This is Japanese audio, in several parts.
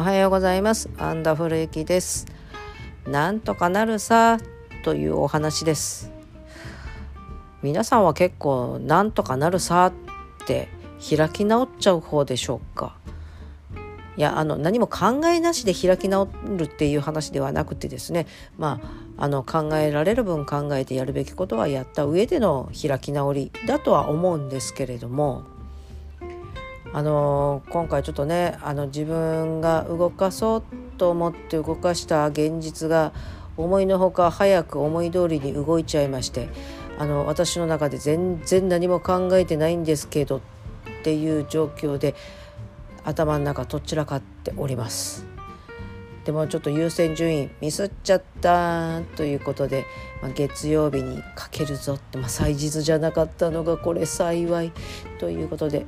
おはようございます。アンダフルユキです。なんとかなるさというお話です。皆さんは結構なんとかなるさって開き直っちゃう方でしょうか？いやあの何も考えなしで開き直るっていう話ではなくてですね。まああの考えられる分考えてやるべきことはやった上での開き直りだとは思うんですけれども。あの今回ちょっとねあの自分が動かそうと思って動かした現実が思いのほか早く思い通りに動いちゃいましてあの私の中で全然何も考えてないんですけどっていう状況で頭の中とっちらかっております。でもちょっと優先順位ミスっちゃったということで、まあ、月曜日にかけるぞって、まあ、祭日じゃなかったのがこれ幸いということで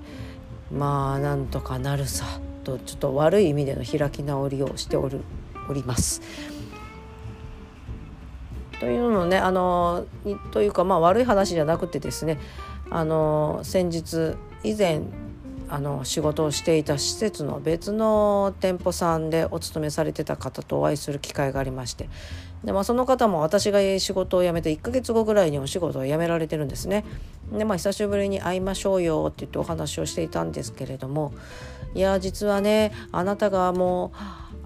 まあなんとかなるさとちょっと悪い意味での開き直りをしておるおります。というのねあのというかまあ悪い話じゃなくてですねあの先日以前あの仕事をしていた施設の別の店舗さんでお勤めされてた方とお会いする機会がありましてで、まあ、その方も私が仕事を辞めて1ヶ月後ぐらいにお仕事を辞められてるんですね。でまあ久しぶりに会いましょうよって言ってお話をしていたんですけれどもいや実はねあなたがも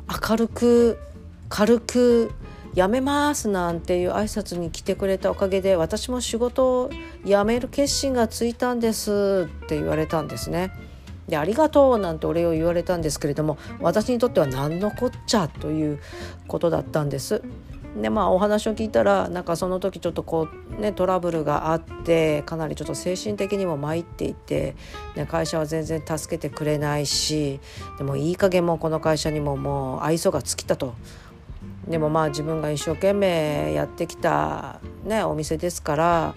う明るく軽く辞めますなんていう挨拶に来てくれたおかげで私も仕事を辞める決心がついたんですって言われたんですね。でありがとうなんてお礼を言われたんですけれども私にとっては何のこっちゃということだったんです。でまあお話を聞いたらなんかその時ちょっとこうねトラブルがあってかなりちょっと精神的にも参っていて、ね、会社は全然助けてくれないしでもいい加減もうこの会社にももう愛想が尽きたと。でもまあ自分が一生懸命やってきた、ね、お店ですから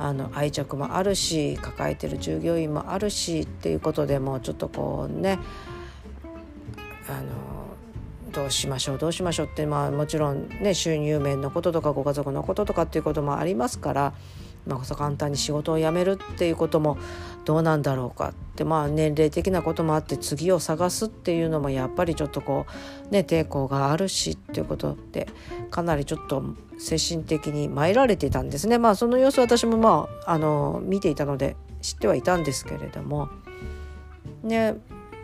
あの愛着もあるし抱えてる従業員もあるしっていうことでもうちょっとこうねあのどうしましょうどうしましょうってまあもちろんね収入面のこととかご家族のこととかっていうこともありますからまあ、簡単に仕事を辞めるっていうこともどうなんだろうかってまあ年齢的なこともあって次を探すっていうのもやっぱりちょっとこうね抵抗があるしっていうことでかなりちょっと精神的に参られてたんですね。まあその様子私もまああの見ていたので知ってはいたんですけれども。ね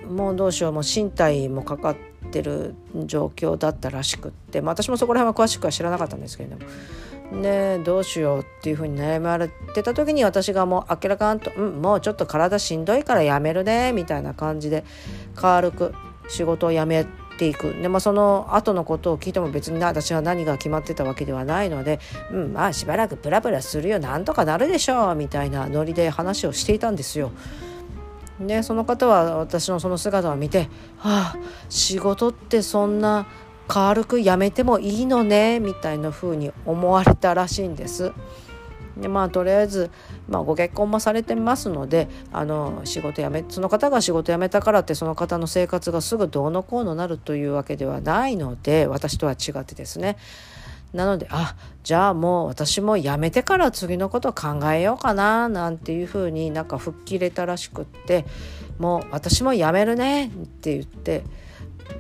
もうどうしようもう身体もかかってる状況だったらしくって、まあ、私もそこら辺は詳しくは知らなかったんですけれども。ねどうしようっていうふうに悩まれてた時に私がもう明らかんと「うんもうちょっと体しんどいからやめるね」みたいな感じで軽く仕事を辞めていくで、まあ、その後のことを聞いても別に私は何が決まってたわけではないので「うんまあしばらくプラプラするよなんとかなるでしょう」みたいなノリで話をしていたんですよ。でその方は私のその姿を見て「はあ仕事ってそんな軽くやめてもいいのねみたいな風に思われたらしいんです。でまあとりあえず、まあ、ご結婚もされてますのであの仕事辞めその方が仕事辞めたからってその方の生活がすぐどうのこうのなるというわけではないので私とは違ってですねなのであじゃあもう私も辞めてから次のことを考えようかななんていうふうになんか吹っ切れたらしくってもう私も辞めるねって言って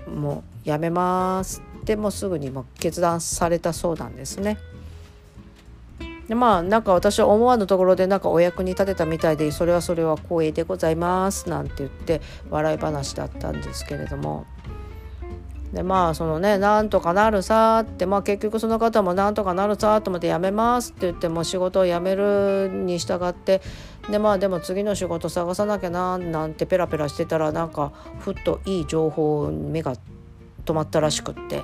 もうやめます。ってもうすぐにも決断されたそうなんですね。でまあなんか私は思わぬところでなんかお役に立てたみたいでそれはそれは光栄でございます。なんて言って笑い話だったんですけれども。でまあそのねなんとかなるさってまあ結局その方もなんとかなるさと思ってやめますって言っても仕事を辞めるに従ってでまあでも次の仕事探さなきゃななんてペラペラしてたらなんかふっといい情報に目が止まったらしくって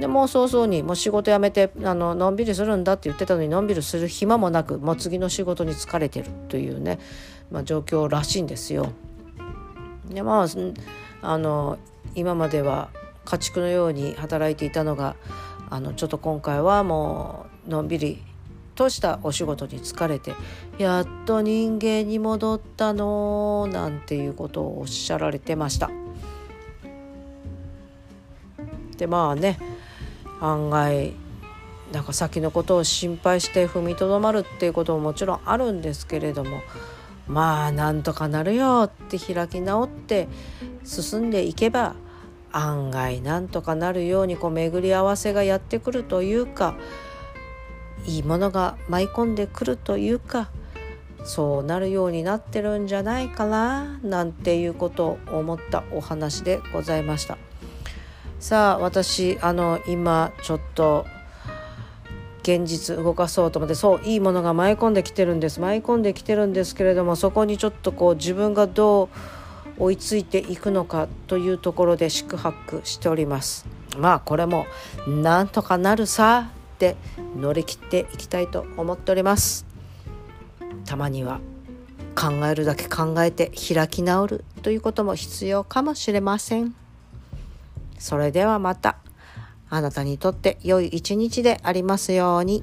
でもう早々にもう仕事辞めてあののんびりするんだって言ってたのにのんびりする暇もなくもう次の仕事に疲れてるというね、まあ、状況らしいんですよ。でまああの今までは家畜のように働いていたのがあのちょっと今回はもうのんびりとしたお仕事に疲れてやっと人間に戻ったのなんていうことをおっしゃられてました。でまあね案外なんか先のことを心配して踏みとどまるっていうことももちろんあるんですけれどもまあなんとかなるよって開き直って進んでいけば案外なんとかなるようにこう巡り合わせがやってくるというかいいものが舞い込んでくるというかそうなるようになってるんじゃないかななんていうことを思ったお話でございました。さあ私あの今ちょっと現実動かそうと思ってそういいものが舞い込んできてるんです舞い込んできてるんですけれどもそこにちょっとこう自分がどう追いついていくのかというところで四苦八苦しております。まあこれもなんとかなるさって乗り切っていきたいと思っております。たまには考えるだけ考えて開き直るということも必要かもしれません。それではまた。あなたにとって良い一日でありますように。